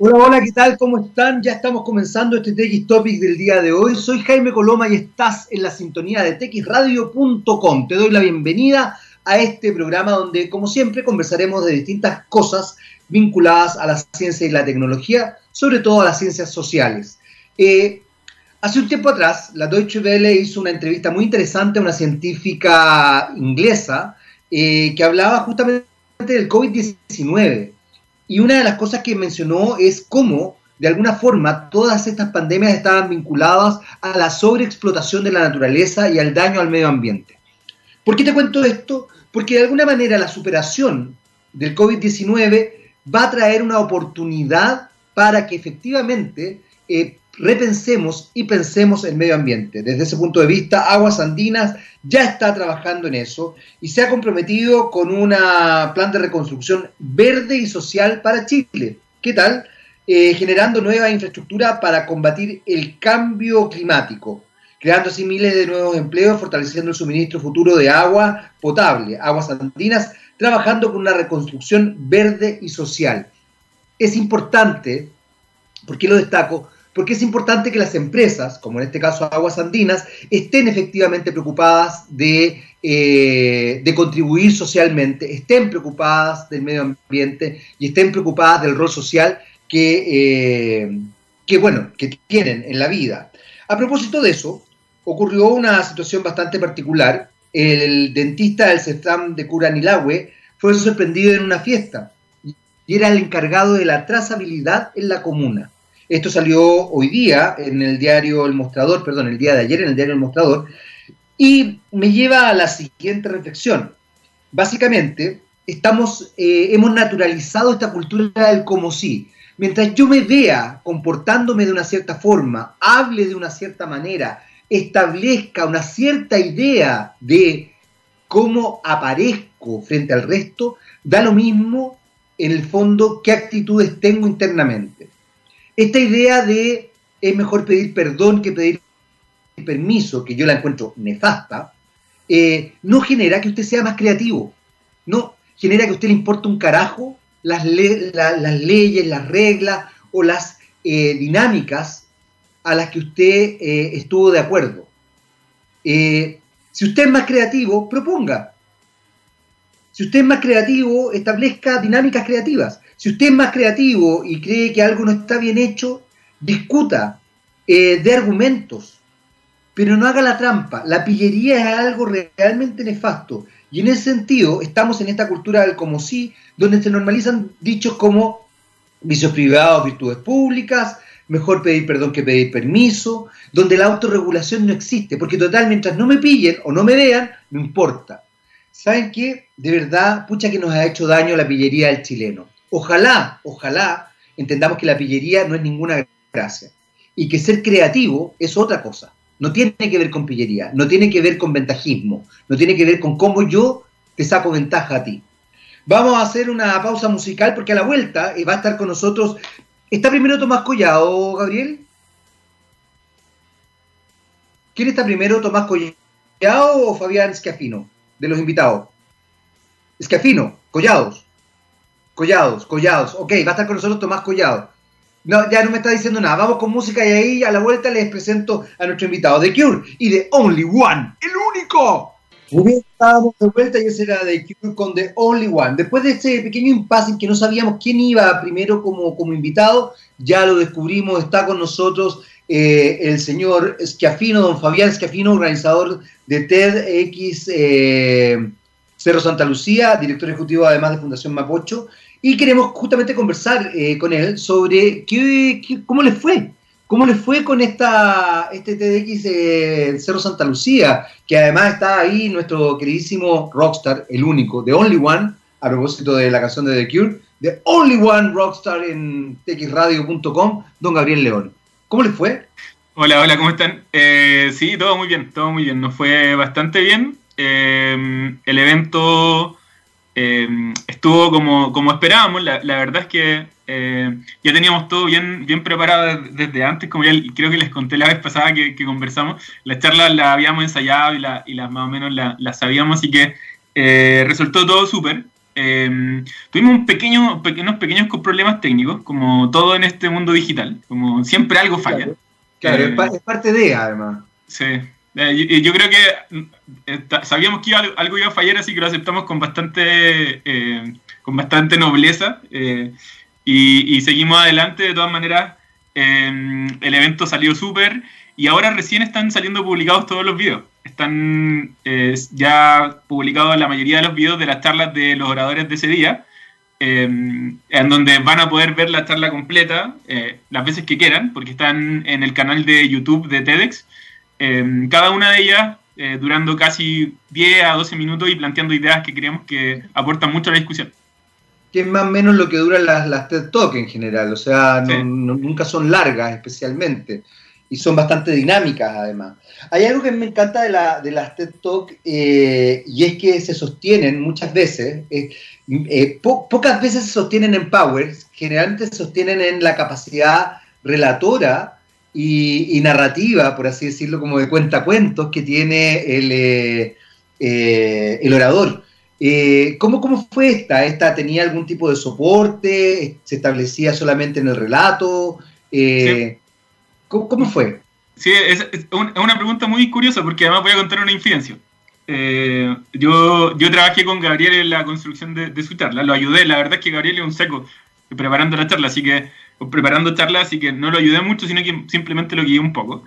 Hola, hola, ¿qué tal? ¿Cómo están? Ya estamos comenzando este TX Topic del día de hoy. Soy Jaime Coloma y estás en la sintonía de texradio.com. Te doy la bienvenida a este programa donde, como siempre, conversaremos de distintas cosas vinculadas a la ciencia y la tecnología, sobre todo a las ciencias sociales. Eh, hace un tiempo atrás, la Deutsche Welle hizo una entrevista muy interesante a una científica inglesa eh, que hablaba justamente del COVID-19 y una de las cosas que mencionó es cómo, de alguna forma, todas estas pandemias estaban vinculadas a la sobreexplotación de la naturaleza y al daño al medio ambiente. ¿Por qué te cuento esto? Porque de alguna manera la superación del COVID-19 va a traer una oportunidad para que efectivamente eh, repensemos y pensemos el medio ambiente. Desde ese punto de vista, Aguas Andinas ya está trabajando en eso y se ha comprometido con un plan de reconstrucción verde y social para Chile. ¿Qué tal? Eh, generando nueva infraestructura para combatir el cambio climático, creando así miles de nuevos empleos, fortaleciendo el suministro futuro de agua potable, aguas andinas, trabajando con una reconstrucción verde y social. Es importante, ¿por qué lo destaco? Porque es importante que las empresas, como en este caso Aguas Andinas, estén efectivamente preocupadas de, eh, contribuir socialmente, estén preocupadas del medio ambiente y estén preocupadas del rol social que, eh, que, bueno, que tienen en la vida. A propósito de eso, ocurrió una situación bastante particular. El dentista del CEFAM de Curanilahue fue sorprendido en una fiesta y era el encargado de la trazabilidad en la comuna. Esto salió hoy día en el diario El Mostrador, perdón, el día de ayer en el diario El Mostrador, y me lleva a la siguiente reflexión. Básicamente, estamos, eh, hemos naturalizado esta cultura del como si. Mientras yo me vea comportándome de una cierta forma, hable de una cierta manera, establezca una cierta idea de cómo aparezco frente al resto, da lo mismo en el fondo qué actitudes tengo internamente esta idea de es mejor pedir perdón que pedir permiso, que yo la encuentro nefasta, eh, no genera que usted sea más creativo, no genera que a usted le importe un carajo las, leyes, las reglas o las eh, dinámicas a las que usted eh, estuvo de acuerdo. si usted es más creativo, proponga. Si usted es más creativo, establezca dinámicas creativas. Si usted es más creativo y cree que algo no está bien hecho, discuta, eh, de argumentos, pero no haga la trampa. La pillería es algo realmente nefasto. Y en ese sentido, estamos en esta cultura del como sí, donde se normalizan dichos como vicios privados, virtudes públicas, mejor pedir perdón que pedir permiso, donde la autorregulación no existe, porque total, mientras no me pillen o no me vean, no importa. ¿Saben qué? De verdad, pucha que nos ha hecho daño la pillería del chileno. Ojalá, ojalá entendamos que la pillería no es ninguna gracia y que ser creativo es otra cosa. No tiene que ver con pillería, no tiene que ver con ventajismo, no tiene que ver con cómo yo te saco ventaja a ti. Vamos a hacer una pausa musical porque a la vuelta eh, va a estar con nosotros. ¿Está primero Tomás Collado, Gabriel? ¿Quién está primero, Tomás Collado o Fabián Schiafino, de los invitados? Schiafino, Collados. Collados, Collados. Ok, va a estar con nosotros Tomás Collado. No, ya no me está diciendo nada. Vamos con música y ahí a la vuelta les presento a nuestro invitado, The Cure y The Only One, el único. Muy bien, estábamos de vuelta y ese era The Cure con The Only One. Después de ese pequeño impasse en que no sabíamos quién iba primero como, como invitado, ya lo descubrimos, está con nosotros eh, el señor Schiafino, don Fabián Schiafino, organizador de TEDx eh, Cerro Santa Lucía, director ejecutivo además de Fundación Mapocho, y queremos justamente conversar eh, con él sobre qué, cómo le fue, cómo le fue con esta, este TDX eh, Cerro Santa Lucía, que además está ahí nuestro queridísimo rockstar, el único, The Only One, a propósito de la canción de The Cure, The Only One Rockstar en txradio.com, don Gabriel León. ¿Cómo le fue? Hola, hola, ¿cómo están? Eh, sí, todo muy bien, todo muy bien. Nos fue bastante bien. el evento eh, estuvo como, como esperábamos. La, verdad es que eh, ya teníamos todo bien, bien preparado desde antes, como ya creo que les conté la vez pasada que, conversamos. Las charlas las habíamos ensayado y, las más o menos las sabíamos, así que eh, resultó todo súper. tuvimos un pequeño, unos pequeños problemas técnicos, como todo en este mundo digital, como siempre algo falla. Claro, es, parte de, además. Sí, eh, yo, creo que eh, sabíamos que algo iba a fallar, así que lo aceptamos con bastante, con bastante nobleza y, y, seguimos adelante. De todas maneras, em, el evento salió súper y ahora recién están saliendo publicados todos los videos están eh, ya publicados la mayoría de los videos de las charlas de los oradores de ese día, eh, en donde van a poder ver la charla completa eh, las veces que quieran, porque están en el canal de YouTube de TEDx. Cada una de ellas durando casi 10 a 12 minutos y planteando ideas que creemos que aportan mucho a la discusión. Que es más o menos lo que duran las, las TED Talk en general, o sea, nunca son largas especialmente y son bastante dinámicas además. Hay algo que me encanta de, la, de las TED Talk eh, y es que se sostienen muchas veces, eh, eh, pocas veces se sostienen en Power, generalmente se sostienen en la capacidad relatora y, narrativa, por así decirlo, como de cuentacuentos que tiene el, el orador. ¿cómo, ¿Cómo fue esta? ¿Esta tenía algún tipo de soporte? ¿Se establecía solamente en el relato? ¿Cómo, fue? Sí, es, una pregunta muy curiosa porque además voy a contar una infidencia. Eh, yo, yo trabajé con Gabriel en la construcción de, su charla, lo ayudé, la verdad es que Gabriel es un seco preparando la charla, así que, preparando charla, así que no lo ayudé mucho, sino que simplemente lo guié un poco.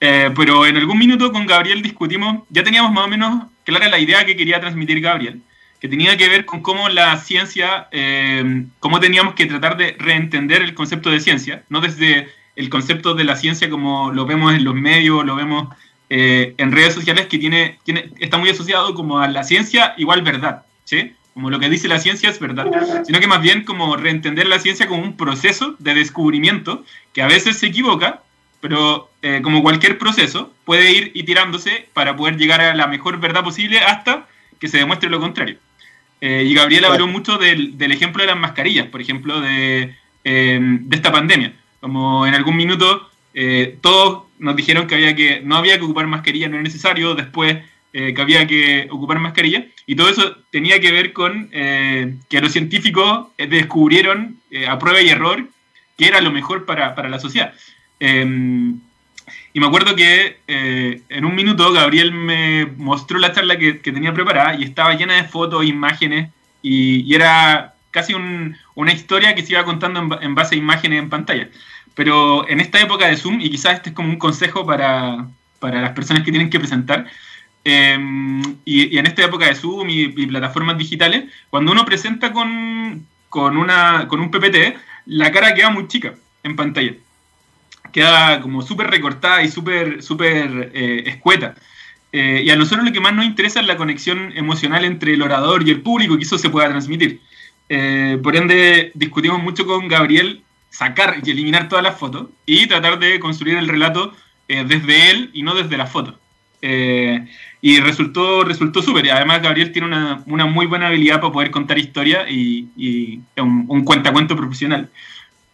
Eh, pero en algún minuto con Gabriel discutimos, ya teníamos más o menos clara la idea que quería transmitir Gabriel, que tenía que ver con cómo la ciencia, eh, cómo teníamos que tratar de reentender el concepto de ciencia, no desde el concepto de la ciencia como lo vemos en los medios, lo vemos eh, en redes sociales, que tiene, tiene, está muy asociado como a la ciencia igual verdad, ¿sí? Como lo que dice la ciencia es verdad, sino que más bien como reentender la ciencia como un proceso de descubrimiento que a veces se equivoca, pero eh, como cualquier proceso puede ir itirándose para poder llegar a la mejor verdad posible hasta que se demuestre lo contrario. Eh, y Gabriel habló mucho del, del, ejemplo de las mascarillas, por ejemplo, de, de esta pandemia. Como en algún minuto eh, todos nos dijeron que, había que no había que ocupar mascarilla, no era necesario, después eh, que había que ocupar mascarilla, y todo eso tenía que ver con eh, que los científicos descubrieron a prueba y error que era lo mejor para, para la sociedad. Em, y me acuerdo que en un minuto Gabriel me mostró la charla que, que, tenía preparada y estaba llena de fotos, imágenes, y, y era casi un, una historia que se iba contando en, en, base a imágenes en pantalla. Pero en esta época de Zoom, y quizás este es como un consejo para, las personas que tienen que presentar, em, y, en esta época de Zoom y, plataformas digitales, cuando uno presenta con, una, con un PPT, la cara queda muy chica en pantalla. Queda como súper recortada y súper super, eh, escueta. Eh, y a nosotros lo que más nos interesa es la conexión emocional entre el orador y el público, que eso se pueda transmitir. Eh, por ende, discutimos mucho con Gabriel sacar y eliminar todas las fotos y tratar de construir el relato desde él y no desde la foto. Y resultó resultó súper. Además, Gabriel tiene una, una, muy buena habilidad para poder contar historia y, y un, un cuentacuento profesional.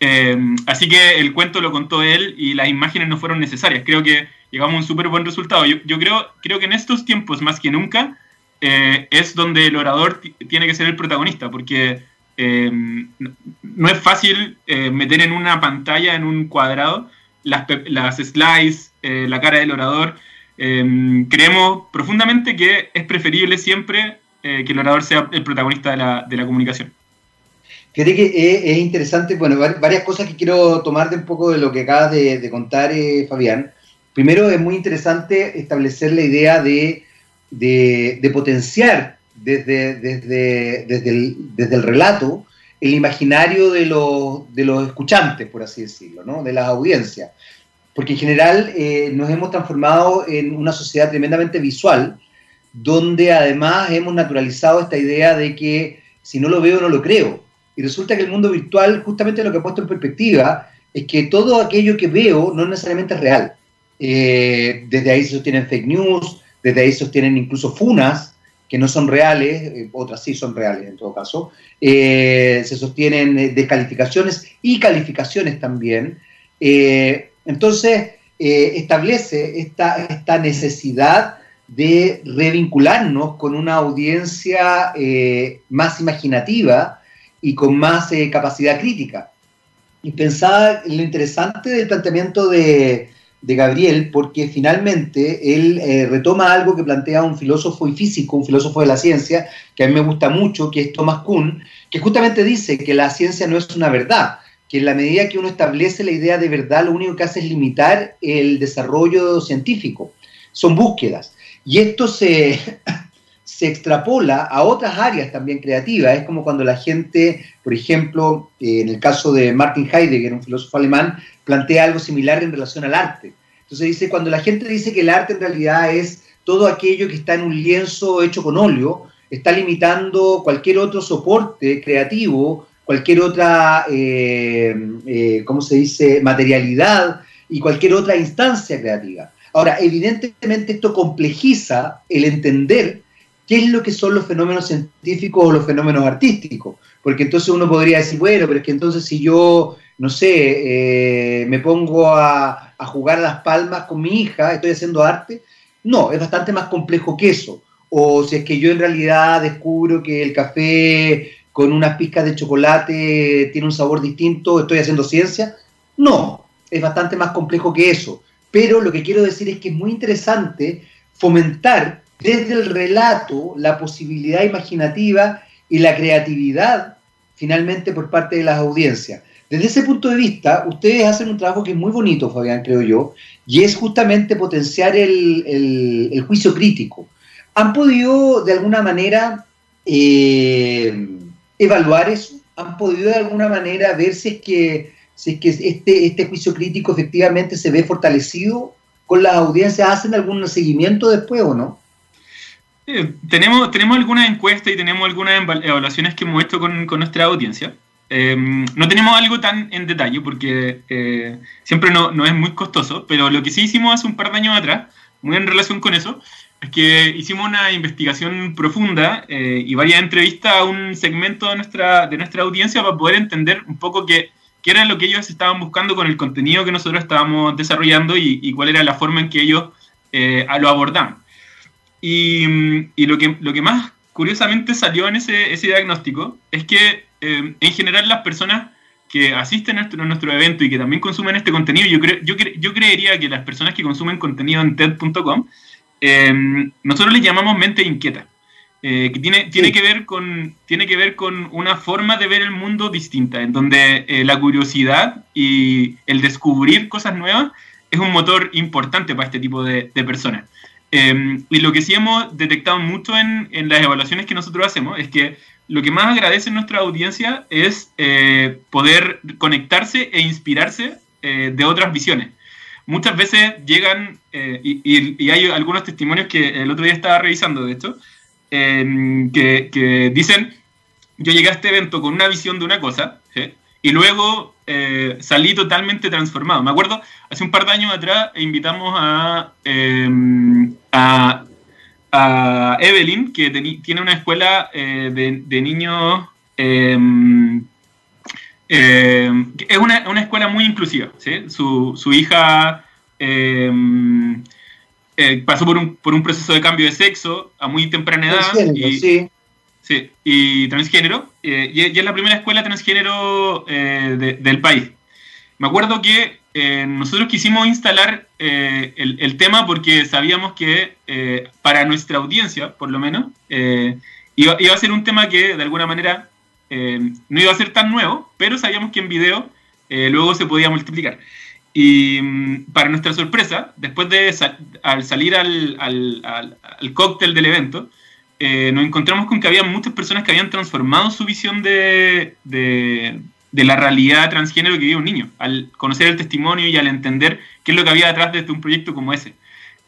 Eh, así que el cuento lo contó él y las imágenes no fueron necesarias. Creo que llegamos a un súper buen resultado. Yo, yo, creo, creo que en estos tiempos, más que nunca, es donde el orador tiene que ser el protagonista, porque eh, no es fácil eh, meter en una pantalla, en un cuadrado, las, las slides, eh, la cara del orador. Creemos profundamente que es preferible siempre que el orador sea el protagonista de la, de la comunicación. Fíjate que es, interesante, bueno, varias cosas que quiero tomar de un poco de lo que acabas de, contar, Fabián. Primero, es muy interesante establecer la idea de, de, de potenciar desde, desde, desde, el, desde el relato el imaginario de los, de los escuchantes, por así decirlo, ¿no? de las audiencias. Porque en general eh, nos hemos transformado en una sociedad tremendamente visual, donde además hemos naturalizado esta idea de que si no lo veo, no lo creo. Y resulta que el mundo virtual, justamente lo que ha puesto en perspectiva, es que todo aquello que veo no necesariamente es real. Eh, desde ahí se sostienen fake news, desde ahí se sostienen incluso funas, que no son reales, eh, otras sí son reales en todo caso, se sostienen descalificaciones y calificaciones también. Entonces, establece esta, esta necesidad de revincularnos con una audiencia eh, más imaginativa y con más eh, capacidad crítica. Y pensaba en lo interesante del planteamiento de, Gabriel, porque finalmente él eh, retoma algo que plantea un filósofo y físico, un filósofo de la ciencia, que a mí me gusta mucho, que es Thomas Kuhn, que justamente dice que la ciencia no es una verdad, que en la medida que uno establece la idea de verdad, lo único que hace es limitar el desarrollo científico. Son búsquedas. Y esto se, se extrapola a otras áreas también creativas. Es como cuando la gente, por ejemplo, en el caso de Martin Heidegger, un filósofo alemán, plantea algo similar en relación al arte. Entonces dice, cuando la gente dice que el arte en realidad es todo aquello que está en un lienzo hecho con óleo, está limitando cualquier otro soporte creativo, cualquier otra, eh, eh, ¿cómo se dice?, materialidad y cualquier otra instancia creativa. Ahora, evidentemente esto complejiza el entender qué es lo que son los fenómenos científicos o los fenómenos artísticos, porque entonces uno podría decir, bueno, pero es que entonces si yo, no sé, eh, me pongo a, a jugar las palmas con mi hija, estoy haciendo arte, no, es bastante más complejo que eso. O si es que yo en realidad descubro que el café con unas pizcas de chocolate tiene un sabor distinto, estoy haciendo ciencia. No, es bastante más complejo que eso. Pero lo que quiero decir es que es muy interesante fomentar desde el relato la posibilidad imaginativa y la creatividad finalmente por parte de las audiencias. Desde ese punto de vista, ustedes hacen un trabajo que es muy bonito, Fabián, creo yo, y es justamente potenciar el, juicio crítico. ¿Han podido de alguna manera eh, evaluar eso? ¿Han podido de alguna manera ver si es que si que este, este juicio crítico efectivamente se ve fortalecido con las audiencias, ¿hacen algún seguimiento después o no? tenemos, tenemos algunas encuestas y tenemos algunas evaluaciones que hemos hecho con, con nuestra audiencia. Em, no tenemos algo tan en detalle porque eh, siempre no, no, es muy costoso, pero lo que sí hicimos hace un par de años atrás, muy en relación con eso, es que hicimos una investigación profunda eh, y varias entrevistas a un segmento de nuestra, de nuestra audiencia para poder entender un poco que qué era lo que ellos estaban buscando con el contenido que nosotros estábamos desarrollando y, cuál era la forma en que ellos eh, lo abordaban. Y, lo, que, lo que más curiosamente salió en ese, ese diagnóstico es que eh, en general las personas que asisten a nuestro, nuestro, evento y que también consumen este contenido, yo, yo, yo creería que las personas que consumen contenido en TED.com, eh, nosotros les llamamos mente inquieta. Eh, que tiene, tiene, que ver con, tiene que ver con una forma de ver el mundo distinta, en donde eh, la curiosidad y el descubrir cosas nuevas es un motor importante para este tipo de, personas. Em, y lo que sí hemos detectado mucho en, en, las evaluaciones que nosotros hacemos es que lo que más agradece nuestra audiencia es eh, poder conectarse e inspirarse de otras visiones. Muchas veces llegan, y, y, hay algunos testimonios que el otro día estaba revisando, de hecho, que, dicen, yo llegué a este evento con una visión de una cosa, y luego eh, salí totalmente transformado. Me acuerdo, hace un par de años atrás invitamos a, em, a, Evelyn, que tiene una escuela eh, de, niños... Em, es una, una, escuela muy inclusiva. Su, su, hija eh, pasó por un, por un proceso de cambio de sexo a muy temprana edad. Y, sí. sí. y transgénero. Eh, y, es la primera escuela transgénero eh, del país. Me acuerdo que nosotros quisimos instalar el, el, tema porque sabíamos que para nuestra audiencia, por lo menos, iba, iba, a ser un tema que de alguna manera no iba a ser tan nuevo, pero sabíamos que en video luego se podía multiplicar. Y mm, para nuestra sorpresa, después de al salir al, al, al, cóctel del evento, eh, nos encontramos con que había muchas personas que habían transformado su visión de, de, de, la realidad transgénero que vive un niño, al conocer el testimonio y al entender qué es lo que había detrás de un proyecto como ese.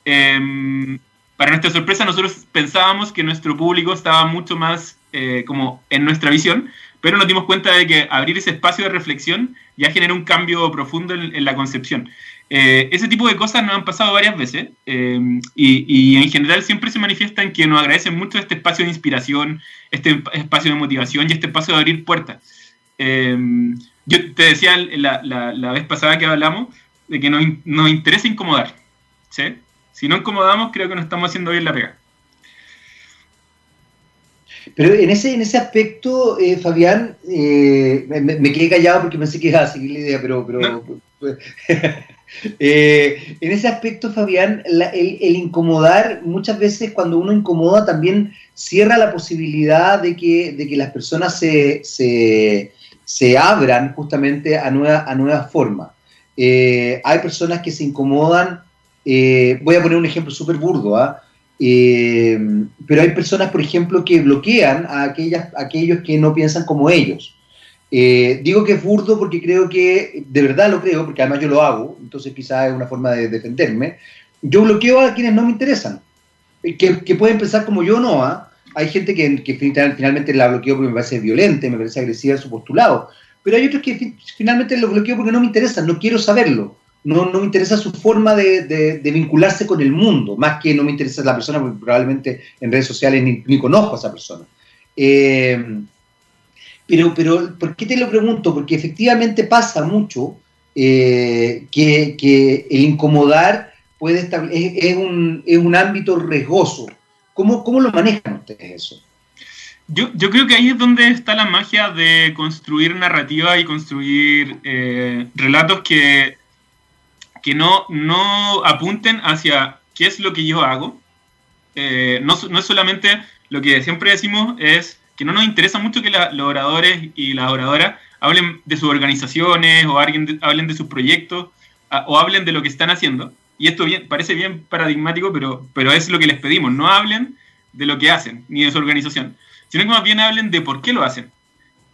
Em, para nuestra sorpresa, nosotros pensábamos que nuestro público estaba mucho más eh, como en nuestra visión, pero nos dimos cuenta de que abrir ese espacio de reflexión ya genera un cambio profundo en, la concepción. Eh, ese tipo de cosas nos han pasado varias veces eh, y, en general siempre se manifiesta en que nos agradecen mucho este espacio de inspiración, este espacio de motivación y este espacio de abrir puertas. Eh, yo te decía la, la, vez pasada que hablamos de que nos, nos interesa incomodar, ¿sí? Si no incomodamos, creo que no estamos haciendo bien la pega. Pero en ese, en ese aspecto, eh, Fabián, eh, me, quedé callado porque pensé que iba a seguir la idea, pero... pero eh, en ese aspecto, Fabián, el, incomodar, muchas veces cuando uno incomoda también cierra la posibilidad de que, de que las personas se, se, abran justamente a, nueva, a nuevas formas. hay personas que se incomodan, voy a poner un ejemplo súper burdo, ¿ah? Eh, pero hay personas, por ejemplo, que bloquean a, aquellas, aquellos que no piensan como ellos. Eh, digo que es burdo porque creo que, de verdad lo creo, porque además yo lo hago, entonces quizás es una forma de defenderme. Yo bloqueo a quienes no me interesan, eh, que, pueden pensar como yo no. ¿ah? Hay gente que, que, finalmente la bloqueo porque me parece violenta, me parece agresiva su postulado, pero hay otros que finalmente lo bloqueo porque no me interesan, no quiero saberlo no, no me interesa su forma de, vincularse con el mundo, más que no me interesa la persona, porque probablemente en redes sociales ni, conozco a esa persona. Eh, pero, pero, ¿por qué te lo pregunto? Porque efectivamente pasa mucho eh, que, el incomodar puede estar, es, un, es, un, ámbito riesgoso. ¿Cómo, ¿Cómo, lo manejan ustedes eso? Yo, yo, creo que ahí es donde está la magia de construir narrativa y construir eh, relatos que que no, no apunten hacia qué es lo que yo hago. Eh, no, no, es solamente lo que siempre decimos, es que no nos interesa mucho que los oradores y las oradoras hablen de sus organizaciones o alguien hablen de sus proyectos o hablen de lo que están haciendo. Y esto bien, parece bien paradigmático, pero, pero es lo que les pedimos. No hablen de lo que hacen, ni de su organización, sino que más bien hablen de por qué lo hacen.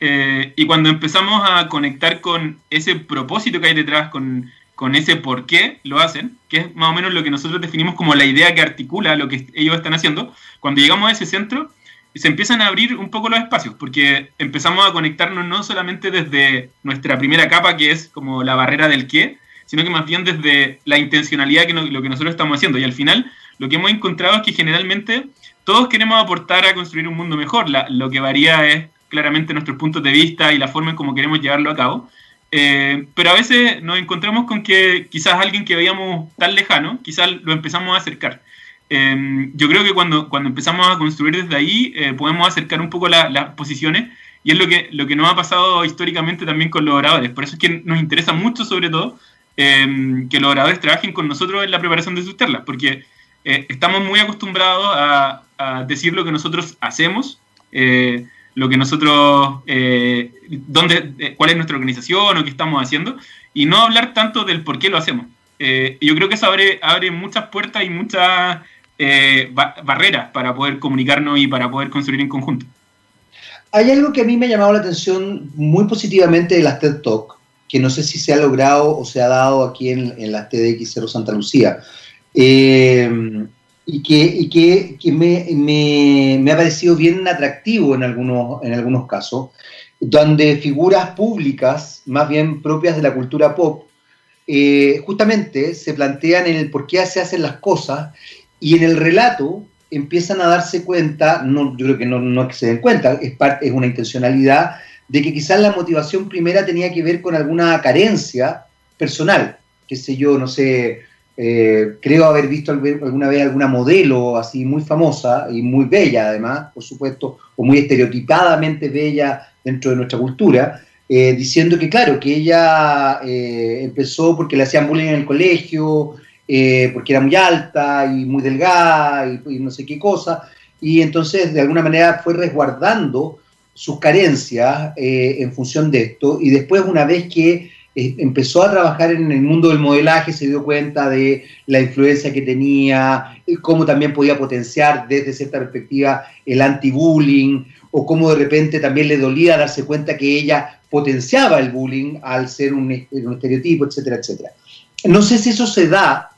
Eh, y cuando empezamos a conectar con ese propósito que hay detrás, con con ese por qué lo hacen, que es más o menos lo que nosotros definimos como la idea que articula lo que ellos están haciendo, cuando llegamos a ese centro, se empiezan a abrir un poco los espacios, porque empezamos a conectarnos no solamente desde nuestra primera capa, que es como la barrera del qué, sino que más bien desde la intencionalidad que lo que nosotros estamos haciendo. Y al final, lo que hemos encontrado es que generalmente todos queremos aportar a construir un mundo mejor. lo que varía es claramente nuestros puntos de vista y la forma en cómo queremos llevarlo a cabo. Eh, pero a veces nos encontramos con que quizás alguien que veíamos tan lejano, quizás lo empezamos a acercar. Em, yo creo que cuando, cuando empezamos a construir desde ahí, eh, podemos acercar un poco las posiciones y es lo que, lo que nos ha pasado históricamente también con los oradores. Por eso es que nos interesa mucho, sobre todo, em, que los oradores trabajen con nosotros en la preparación de sus terlas, porque eh, estamos muy acostumbrados a, a, decir lo que nosotros hacemos lo que nosotros, eh, dónde, eh, cuál es nuestra organización o qué estamos haciendo, y no hablar tanto del por qué lo hacemos. Eh, yo creo que eso abre, abre muchas puertas y muchas barreras para poder comunicarnos y para poder construir en conjunto. Hay algo que a mí me ha llamado la atención muy positivamente de las TED Talk, que no sé si se ha logrado o se ha dado aquí en, en las TEDx Cero Santa Lucía. Y que, y que, que me, me, me, ha parecido bien atractivo en algunos, en algunos casos, donde figuras públicas, más bien propias de la cultura pop, eh, justamente se plantean en el por qué se hacen las cosas y en el relato empiezan a darse cuenta, no, yo creo que no, no es que se den cuenta, es, parte, es una intencionalidad, de que quizás la motivación primera tenía que ver con alguna carencia personal, qué sé yo, no sé, eh, creo haber visto alguna vez alguna modelo así muy famosa y muy bella además, por supuesto, o muy estereotipadamente bella dentro de nuestra cultura, eh, diciendo que claro, que ella eh, empezó porque le hacían bullying en el colegio, porque era muy alta y muy delgada y, no sé qué cosa, y entonces de alguna manera fue resguardando sus carencias en función de esto, y después una vez que eh, empezó a trabajar en el mundo del modelaje, se dio cuenta de la influencia que tenía, cómo también podía potenciar desde cierta perspectiva el anti-bullying, o cómo de repente también le dolía darse cuenta que ella potenciaba el bullying al ser un, estereotipo, etcétera, etcétera. No sé si eso se da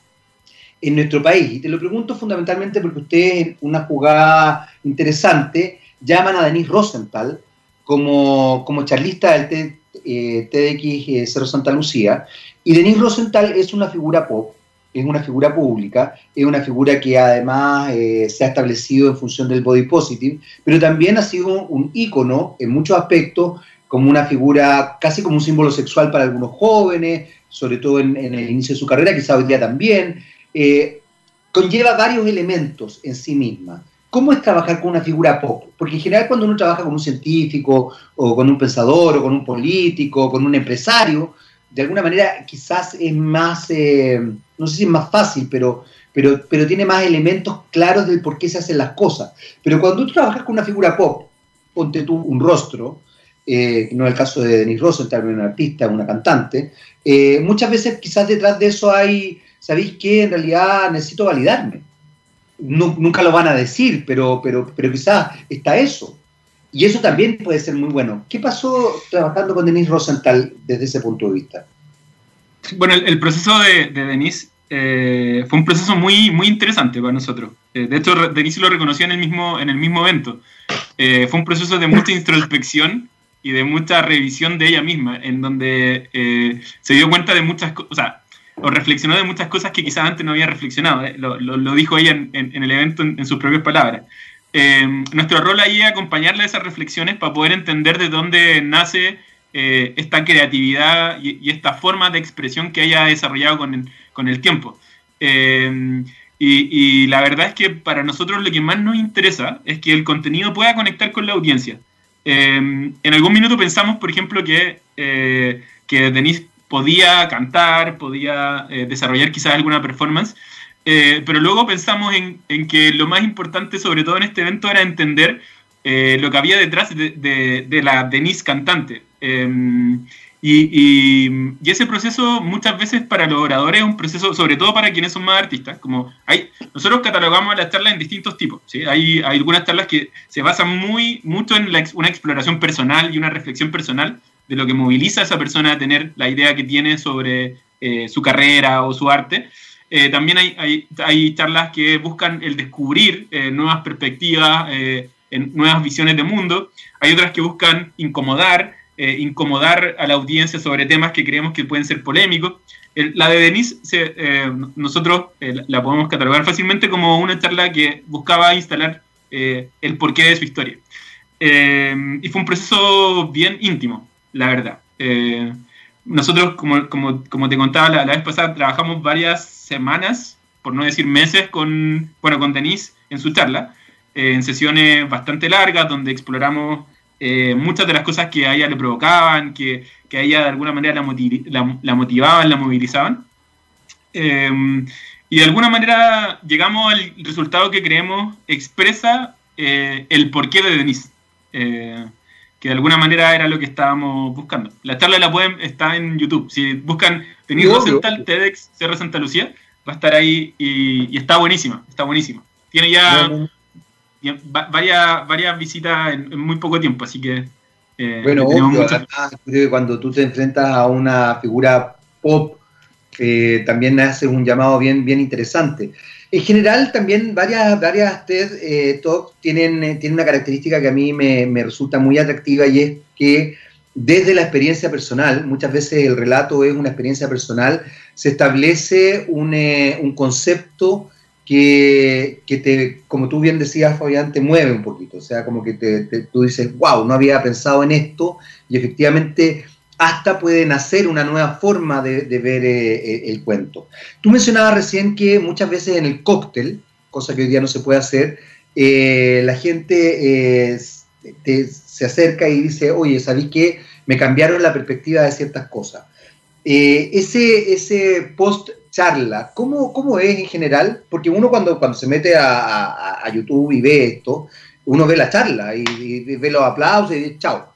en nuestro país, y te lo pregunto fundamentalmente porque ustedes, una jugada interesante, llaman a Denise Rosenthal como, como charlista del eh, TDX eh, Cerro Santa Lucía, y Denise Rosenthal es una figura pop, es una figura pública, es una figura que además eh, se ha establecido en función del body positive, pero también ha sido un ícono en muchos aspectos, como una figura casi como un símbolo sexual para algunos jóvenes, sobre todo en, el inicio de su carrera, quizá hoy día también. conlleva varios elementos en sí misma. ¿Cómo es trabajar con una figura pop? Porque en general cuando uno trabaja con un científico o con un pensador o con un político o con un empresario, de alguna manera quizás es más, eh, no sé si es más fácil, pero, pero, pero tiene más elementos claros del por qué se hacen las cosas. Pero cuando tú trabajas con una figura pop, ponte tú un rostro, eh, no es el caso de Denis Rosenthal, una artista, una cantante, eh, muchas veces quizás detrás de eso hay, ¿sabéis qué? En realidad necesito validarme. Nunca lo van a decir, pero, pero, pero quizás está eso. Y eso también puede ser muy bueno. ¿Qué pasó trabajando con Denis Rosenthal desde ese punto de vista? Bueno, el, proceso de, de Denise eh, fue un proceso muy, muy interesante para nosotros. de hecho, Denise lo reconoció en el mismo, en el mismo evento. fue un proceso de mucha introspección y de mucha revisión de ella misma, en donde eh, se dio cuenta de muchas cosas, o sea, o reflexionó de muchas cosas que quizás antes no había reflexionado, ¿eh? lo, lo, dijo ella en, el evento en, sus propias palabras. Eh, nuestro rol ahí es acompañarle a esas reflexiones para poder entender de dónde nace esta creatividad y, esta forma de expresión que haya desarrollado con el, con el tiempo. Y, y la verdad es que para nosotros lo que más nos interesa es que el contenido pueda conectar con la audiencia. En algún minuto pensamos, por ejemplo, que, eh, que Denise podía cantar, podía eh, desarrollar quizás alguna performance, eh, pero luego pensamos en, en, que lo más importante, sobre todo en este evento, era entender lo que había detrás de, de, de la Denise cantante. Em, y, ese proceso muchas veces para los oradores es un proceso, sobre todo para quienes son más artistas, como hay, nosotros catalogamos las charlas en distintos tipos, ¿sí? hay, hay algunas charlas que se basan muy, mucho en una exploración personal y una reflexión personal de lo que moviliza a esa persona a tener la idea que tiene sobre eh, su carrera o su arte. Eh, también hay, hay, charlas que buscan el descubrir eh, nuevas perspectivas, nuevas visiones de mundo. Hay otras que buscan incomodar, incomodar a la audiencia sobre temas que creemos que pueden ser polémicos. la de Denise, nosotros la podemos catalogar fácilmente como una charla que buscaba instalar el porqué de su historia. y fue un proceso bien íntimo, la verdad. nosotros, como, como, como, te contaba la, la, vez pasada, trabajamos varias semanas, por no decir meses, con, bueno, con Denise en su charla, en sesiones bastante largas, donde exploramos eh, muchas de las cosas que a ella le provocaban, que, que a ella de alguna manera la, la, motivaban, la movilizaban. Em, y de alguna manera llegamos al resultado que creemos expresa eh, el porqué de Denise, eh, que de alguna manera era lo que estábamos buscando. La charla la pueden, está en YouTube. Si buscan Denise Rosenthal, TEDx Cerro Santa Lucía, va a estar ahí y, está buenísima, está buenísima. Tiene ya varias, varias visitas en, muy poco tiempo, así que... Eh, bueno, obvio, cuando tú te enfrentas a una figura pop, eh, también hace un llamado bien, bien interesante. En general, también varias, varias TED eh, Talks tienen, eh, tienen una característica que a mí me, me, resulta muy atractiva y es que desde la experiencia personal, muchas veces el relato es una experiencia personal, se establece un, un concepto que, te, como tú bien decías, Fabián, te mueve un poquito. O sea, como que te, tú dices, wow, no había pensado en esto y efectivamente hasta puede nacer una nueva forma de, ver eh, eh, el cuento. Tú mencionabas recién que muchas veces en el cóctel, cosa que hoy día no se puede hacer, eh, la gente se acerca y dice, oye, ¿sabéis qué? Me cambiaron la perspectiva de ciertas cosas. ese, ese post charla, ¿cómo, ¿cómo, es en general? Porque uno cuando, cuando se mete a, YouTube y ve esto, uno ve la charla y, ve los aplausos y dice, chao.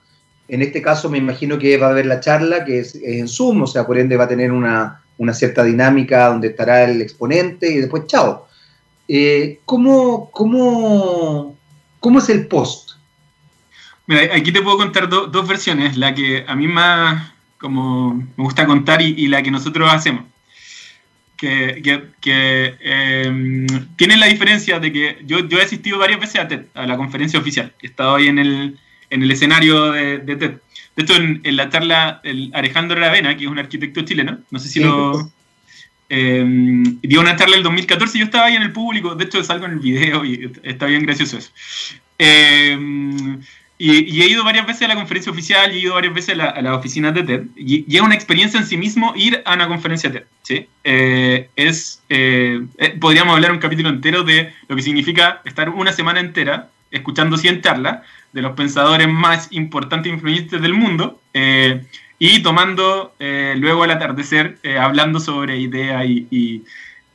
En este caso me imagino que va a haber la charla que es, en Zoom, o sea, por ende va a tener una, cierta dinámica donde estará el exponente y después chao. Eh, ¿cómo, cómo, cómo, es el post? Mira, aquí te puedo contar dos versiones, la que a mí más como me gusta contar y la que nosotros hacemos que, que, em, tienen la diferencia de que yo, yo he asistido varias veces a la conferencia oficial, he estado ahí en el, en el escenario de, de TED. De hecho, en, la charla, el Alejandro Ravena, que es un arquitecto chileno, no sé si lo... Eh, dio una charla en el 2014 y yo estaba ahí en el público, de hecho salgo en el video y está bien gracioso eso. Em, Y, he ido varias veces a la conferencia oficial, he ido varias veces a, las oficinas de TED, y, es una experiencia en sí mismo ir a una conferencia TED. ¿sí? Eh, es, eh, eh, podríamos hablar un capítulo entero de lo que significa estar una semana entera escuchando 100 charlas de los pensadores más importantes e influyentes del mundo y tomando luego al atardecer, hablando sobre ideas y,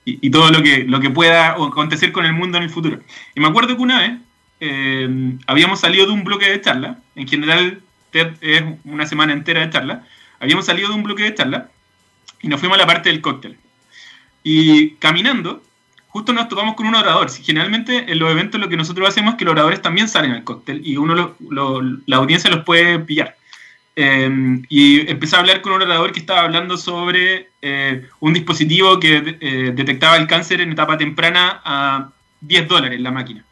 y, todo lo que, lo que pueda acontecer con el mundo en el futuro. Y me acuerdo que una vez eh, habíamos salido de un bloque de charla, en general TED es una semana entera de charla, habíamos salido de un bloque de charla y nos fuimos a la parte del cóctel. Y caminando, justo nos topamos con un orador. Generalmente en los eventos lo que nosotros hacemos es que los oradores también salen al cóctel y uno la audiencia los puede pillar. Eh, y empecé a hablar con un orador que estaba hablando sobre eh, un dispositivo que detectaba el cáncer en etapa temprana a 10 dólares la máquina.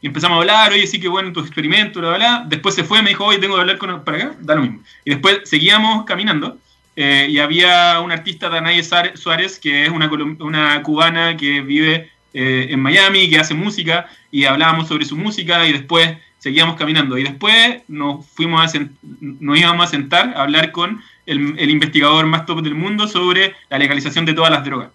Y empezamos a hablar, oye, sí que bueno tu experimento, bla, bla, Después se fue, me dijo, oye, tengo que hablar con para acá, da lo mismo. Y después seguíamos caminando eh, y había un artista, Danae Suárez, que es una, una cubana que vive eh, en Miami, que hace música, y hablábamos sobre su música y después seguíamos caminando. Y después nos, fuimos a nos íbamos a sentar a hablar con el, el, investigador más top del mundo sobre la legalización de todas las drogas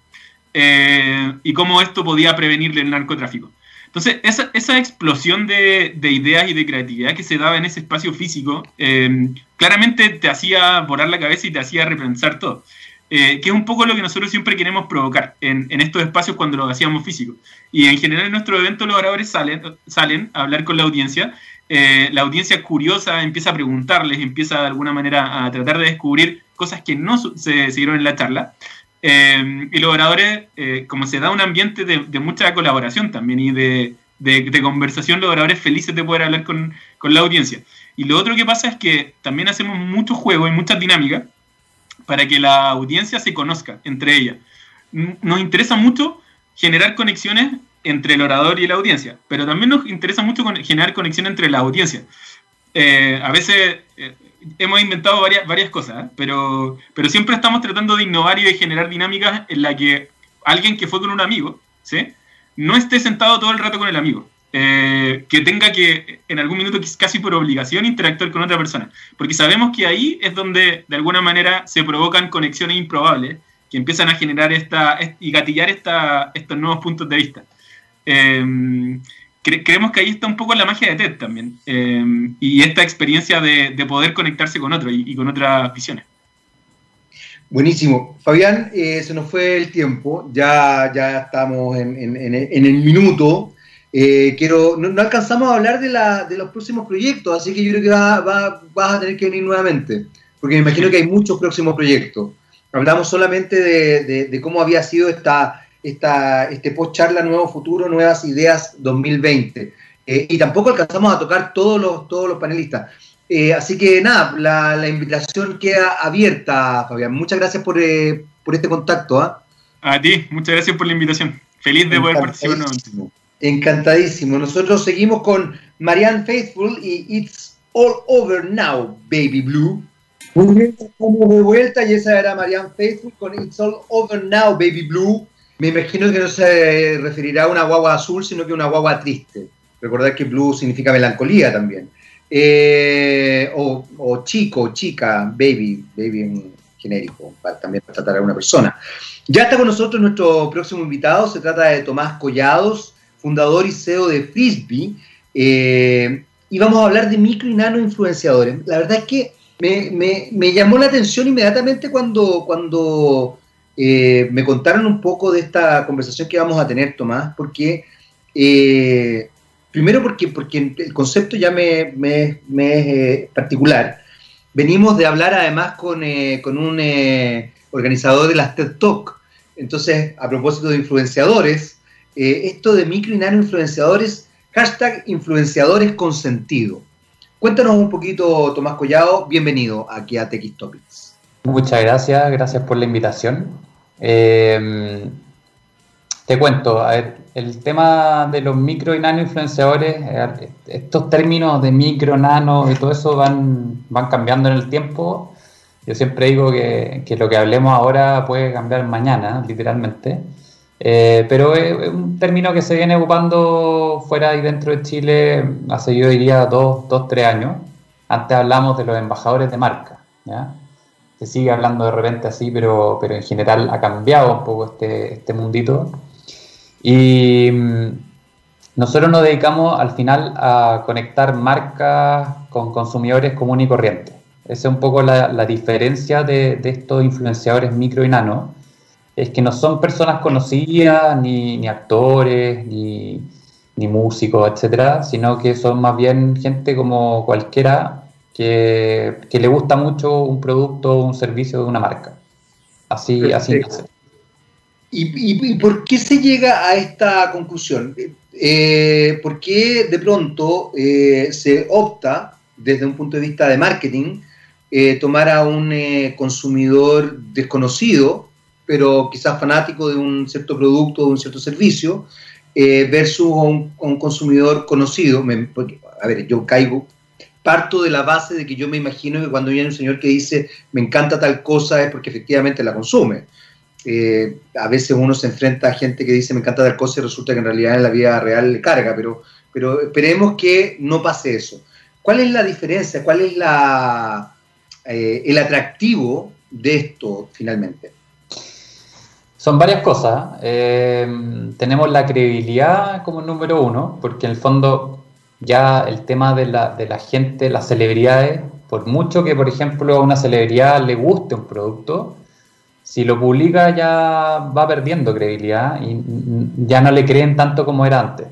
eh, y cómo esto podía prevenir el narcotráfico. Entonces, esa, esa explosión de, de, ideas y de creatividad que se daba en ese espacio físico, eh, claramente te hacía volar la cabeza y te hacía repensar todo. Eh, que es un poco lo que nosotros siempre queremos provocar en, en estos espacios cuando lo hacíamos físico. Y en general en nuestro evento los oradores salen, salen a hablar con la audiencia. Eh, la audiencia curiosa empieza a preguntarles, empieza de alguna manera a tratar de descubrir cosas que no se, se dieron en la charla. Eh, y los oradores, eh, como se da un ambiente de, mucha colaboración también y de, conversación, los oradores felices de poder hablar con, la audiencia. Y lo otro que pasa es que también hacemos muchos juegos y muchas dinámicas para que la audiencia se conozca entre ellas. Nos interesa mucho generar conexiones entre el orador y la audiencia, pero también nos interesa mucho generar conexión entre la audiencia. Eh, a veces hemos inventado varias, varias cosas, ¿eh? pero, pero siempre estamos tratando de innovar y de generar dinámicas en la que alguien que fue con un amigo, ¿sí? no esté sentado todo el rato con el amigo. Eh, que tenga que en algún minuto casi por obligación interactuar con otra persona. Porque sabemos que ahí es donde de alguna manera se provocan conexiones improbables que empiezan a generar esta y gatillar esta, estos nuevos puntos de vista. Eh, creemos que ahí está un poco la magia de TED también. Eh, y esta experiencia de, poder conectarse con otro y, con otras visiones. Buenísimo. Fabián, eh, se nos fue el tiempo, ya, ya estamos en, el minuto. Eh, quiero, no, alcanzamos a hablar de, la, de, los próximos proyectos, así que yo creo que va, vas a tener que venir nuevamente, porque me imagino que hay muchos próximos proyectos. Hablamos solamente de, de cómo había sido esta, esta, este post charla Nuevo Futuro, Nuevas Ideas 2020. Eh, y tampoco alcanzamos a tocar todos los, todos los panelistas. Eh, así que nada, la, invitación queda abierta, Fabián. Muchas gracias por, eh, por este contacto. ¿ah? A ti, muchas gracias por la invitación. Feliz de poder participar nuevamente. Encantadísimo. Nosotros seguimos con Marianne Faithful y It's All Over Now, Baby Blue. Estamos de vuelta y esa era Marianne Faithful con It's All Over Now, Baby Blue. Me imagino que no se referirá a una guagua azul, sino que una guagua triste. Recordad que blue significa melancolía también. Eh, o, chico, chica, baby, baby en genérico, para, también para tratar a una persona. Ya está con nosotros nuestro próximo invitado, se trata de Tomás Collados, fundador y CEO de Frisbee, eh, y vamos a hablar de micro y nano influenciadores. La verdad es que me, me llamó la atención inmediatamente cuando, cuando eh, me contaron un poco de esta conversación que vamos a tener, Tomás, porque eh, primero porque, porque el concepto ya me, me, es eh, particular. Venimos de hablar además con, con un organizador de las TED Talk. Entonces, a propósito de influenciadores, esto de micro y nano influenciadores, hashtag influenciadores con sentido. Cuéntanos un poquito, Tomás Collado, bienvenido aquí a TX Topics. Muchas gracias, gracias por la invitación. Eh, te cuento, el tema de los micro y nano influenciadores, eh, estos términos de micro, nano y todo eso van, van cambiando en el tiempo. Yo siempre digo que, lo que hablemos ahora puede cambiar mañana, literalmente. Eh, pero es un término que se viene ocupando fuera y dentro de Chile hace yo diría dos, dos tres años. Antes hablamos de los embajadores de marca, ¿ya? Se sigue hablando de repente así, pero, pero en general ha cambiado un poco este, este mundito. Y mm, nosotros nos dedicamos al final a conectar marcas con consumidores comunes y corrientes. Esa es un poco la, la diferencia de, de, estos influenciadores micro y nano es que no son personas conocidas, ni, ni actores, ni, ni, músicos, etcétera, sino que son más bien gente como cualquiera que, que le gusta mucho un producto o un servicio de una marca. Así, así ¿Y, y, y por qué se llega a esta conclusión? Eh, ¿Por qué de pronto eh, se opta, desde un punto de vista de marketing, eh, tomar a un eh, consumidor desconocido pero quizás fanático de un cierto producto, de un cierto servicio, versus un, un, consumidor conocido. Me, porque, a ver, yo caigo, parto de la base de que yo me imagino que cuando viene un señor que dice me encanta tal cosa es porque efectivamente la consume. Eh, a veces uno se enfrenta a gente que dice me encanta tal cosa y resulta que en realidad en la vida real le carga, pero, pero esperemos que no pase eso. ¿Cuál es la diferencia? ¿Cuál es la, eh, el atractivo de esto finalmente? Son varias cosas. Eh, tenemos la credibilidad como número uno, porque en el fondo ya el tema de la, de la gente, las celebridades, por mucho que, por ejemplo, a una celebridad le guste un producto, si lo publica ya va perdiendo credibilidad y ya no le creen tanto como era antes.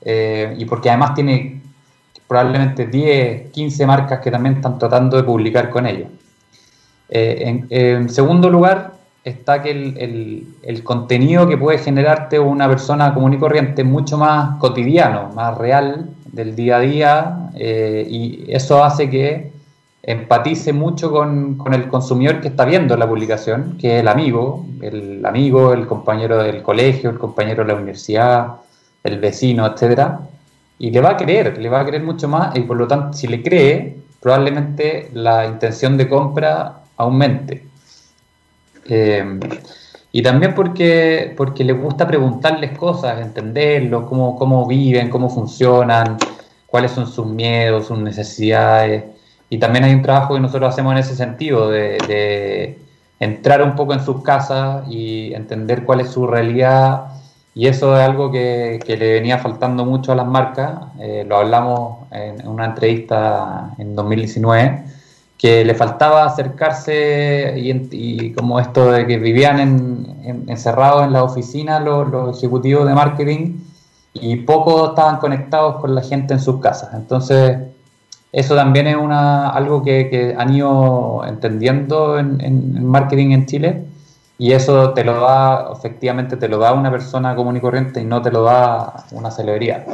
Eh, y porque además tiene probablemente 10, 15 marcas que también están tratando de publicar con ellos. Eh, en, segundo lugar, está que el, el, el, contenido que puede generarte una persona común y corriente es mucho más cotidiano, más real del día a día eh, y eso hace que empatice mucho con, con, el consumidor que está viendo la publicación, que es el amigo, el amigo, el compañero del colegio, el compañero de la universidad, el vecino, etcétera, y le va a creer, le va a creer mucho más y por lo tanto si le cree, probablemente la intención de compra aumente. Eh, y también porque, porque les gusta preguntarles cosas, entenderlos, cómo, cómo viven, cómo funcionan, cuáles son sus miedos, sus necesidades. Y también hay un trabajo que nosotros hacemos en ese sentido, de, de entrar un poco en sus casas y entender cuál es su realidad. Y eso es algo que, que le venía faltando mucho a las marcas. Eh, lo hablamos en una entrevista en 2019 que le faltaba acercarse y, y, como esto de que vivían en, en, encerrados en la oficina los, ejecutivos de marketing y poco estaban conectados con la gente en sus casas. Entonces, eso también es una, algo que, que han ido entendiendo en, en, marketing en Chile y eso te lo da, efectivamente, te lo da una persona común y corriente y no te lo da una celebridad.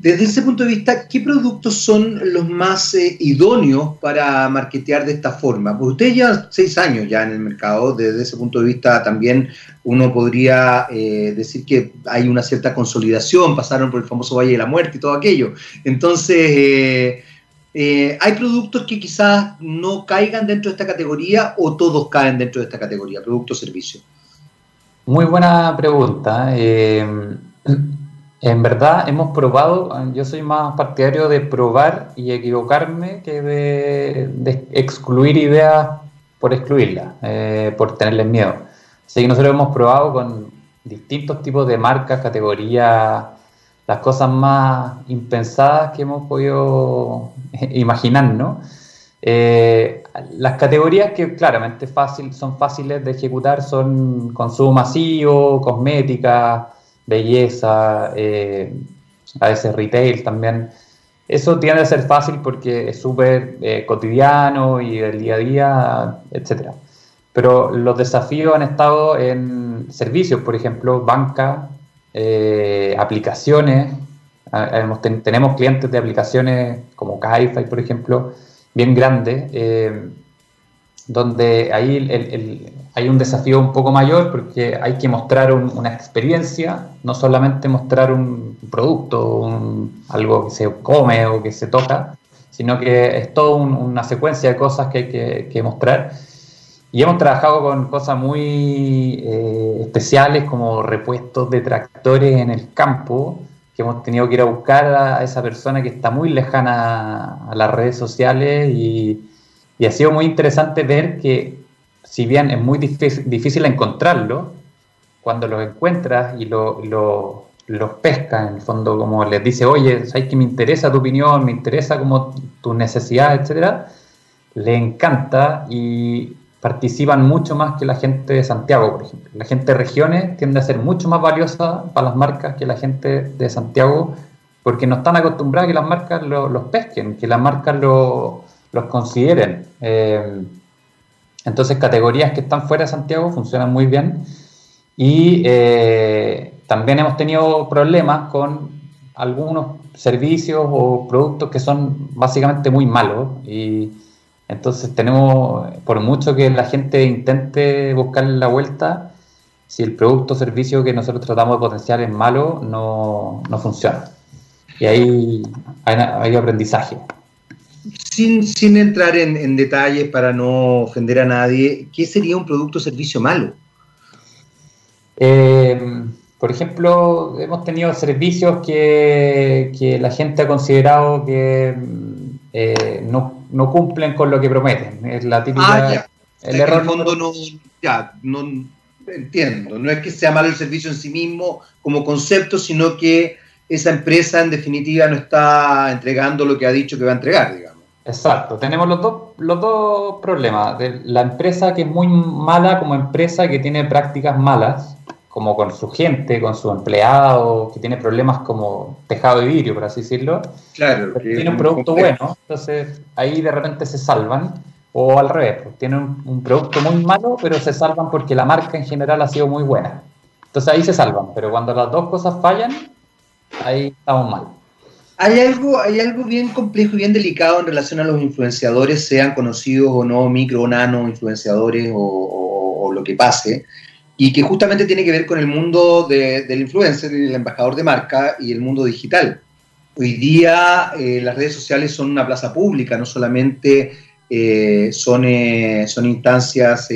Desde ese punto de vista, ¿qué productos son los más eh, idóneos para marketear de esta forma? Porque ustedes llevan seis años ya en el mercado, desde ese punto de vista también uno podría eh, decir que hay una cierta consolidación, pasaron por el famoso Valle de la Muerte y todo aquello. Entonces, eh, ¿hay productos que quizás no caigan dentro de esta categoría o todos caen dentro de esta categoría, producto-servicio? Muy buena pregunta. En verdad hemos probado, yo soy más partidario de probar y equivocarme que de, excluir ideas por excluirlas, eh, por tenerles miedo. Así que nosotros hemos probado con distintos tipos de marcas, categorías, las cosas más impensadas que hemos podido imaginar, ¿no? Eh, las categorías que claramente fácil, son fáciles de ejecutar son consumo masivo, cosmética, belleza, eh, a veces retail también. Eso tiende a ser fácil porque es súper eh, cotidiano y del día a día, etc. Pero los desafíos han estado en servicios, por ejemplo, banca, eh, aplicaciones. Ten tenemos clientes de aplicaciones como Kaify, por ejemplo, bien grandes, donde ahí el, hay un desafío un poco mayor porque hay que mostrar un, una experiencia, no solamente mostrar un producto, un, algo que se come o que se toca, sino que es toda un, una secuencia de cosas que hay que, que, mostrar. Y hemos trabajado con cosas muy eh, especiales como repuestos de tractores en el campo, que hemos tenido que ir a buscar a esa persona que está muy lejana a las redes sociales y, ha sido muy interesante ver que si bien es muy difícil, encontrarlo, cuando los encuentras y los lo, pescas, en el fondo, como les dice, oye, ¿sabes que me interesa tu opinión, me interesa como tus necesidades, etcétera? Le encanta y participan mucho más que la gente de Santiago, por ejemplo. La gente de regiones tiende a ser mucho más valiosa para las marcas que la gente de Santiago, porque no están acostumbradas a que las marcas los pesquen, que las marcas los consideren. Eh, entonces, categorías que están fuera de Santiago funcionan muy bien. Y eh, también hemos tenido problemas con algunos servicios o productos que son básicamente muy malos. Y, entonces tenemos, por mucho que la gente intente buscar la vuelta, si el producto o servicio que nosotros tratamos de potenciar es malo, no, funciona. Y ahí hay, aprendizaje. Sin, sin entrar en, detalles para no ofender a nadie, ¿qué sería un producto o servicio malo? Eh, por ejemplo, hemos tenido servicios que, que la gente ha considerado que eh, no, no, cumplen con lo que prometen. Es la típica. Ah, el error. En el fondo no, ya, no entiendo. No es que sea malo el servicio en sí mismo como concepto, sino que esa empresa en definitiva no está entregando lo que ha dicho que va a entregar, digamos. Exacto, tenemos los dos, los dos problemas. De la empresa que es muy mala como empresa que tiene prácticas malas como con su gente, con su empleado, que tiene problemas como tejado de vidrio, por así decirlo. Claro. tiene un producto bueno, entonces ahí de repente se salvan. O al revés, pues, tienen un, producto muy malo, pero se salvan porque la marca en general ha sido muy buena. Entonces ahí se salvan, pero cuando las dos cosas fallan, ahí estamos mal. Hay algo, hay algo bien complejo y bien delicado en relación a los influenciadores, sean conocidos o no, micro o nano influenciadores o lo que pase, y que justamente tiene que ver con el mundo del influencer, el embajador de marca y el mundo digital. Hoy día eh, las redes sociales son una plaza pública, no solamente eh, son, eh, son instancias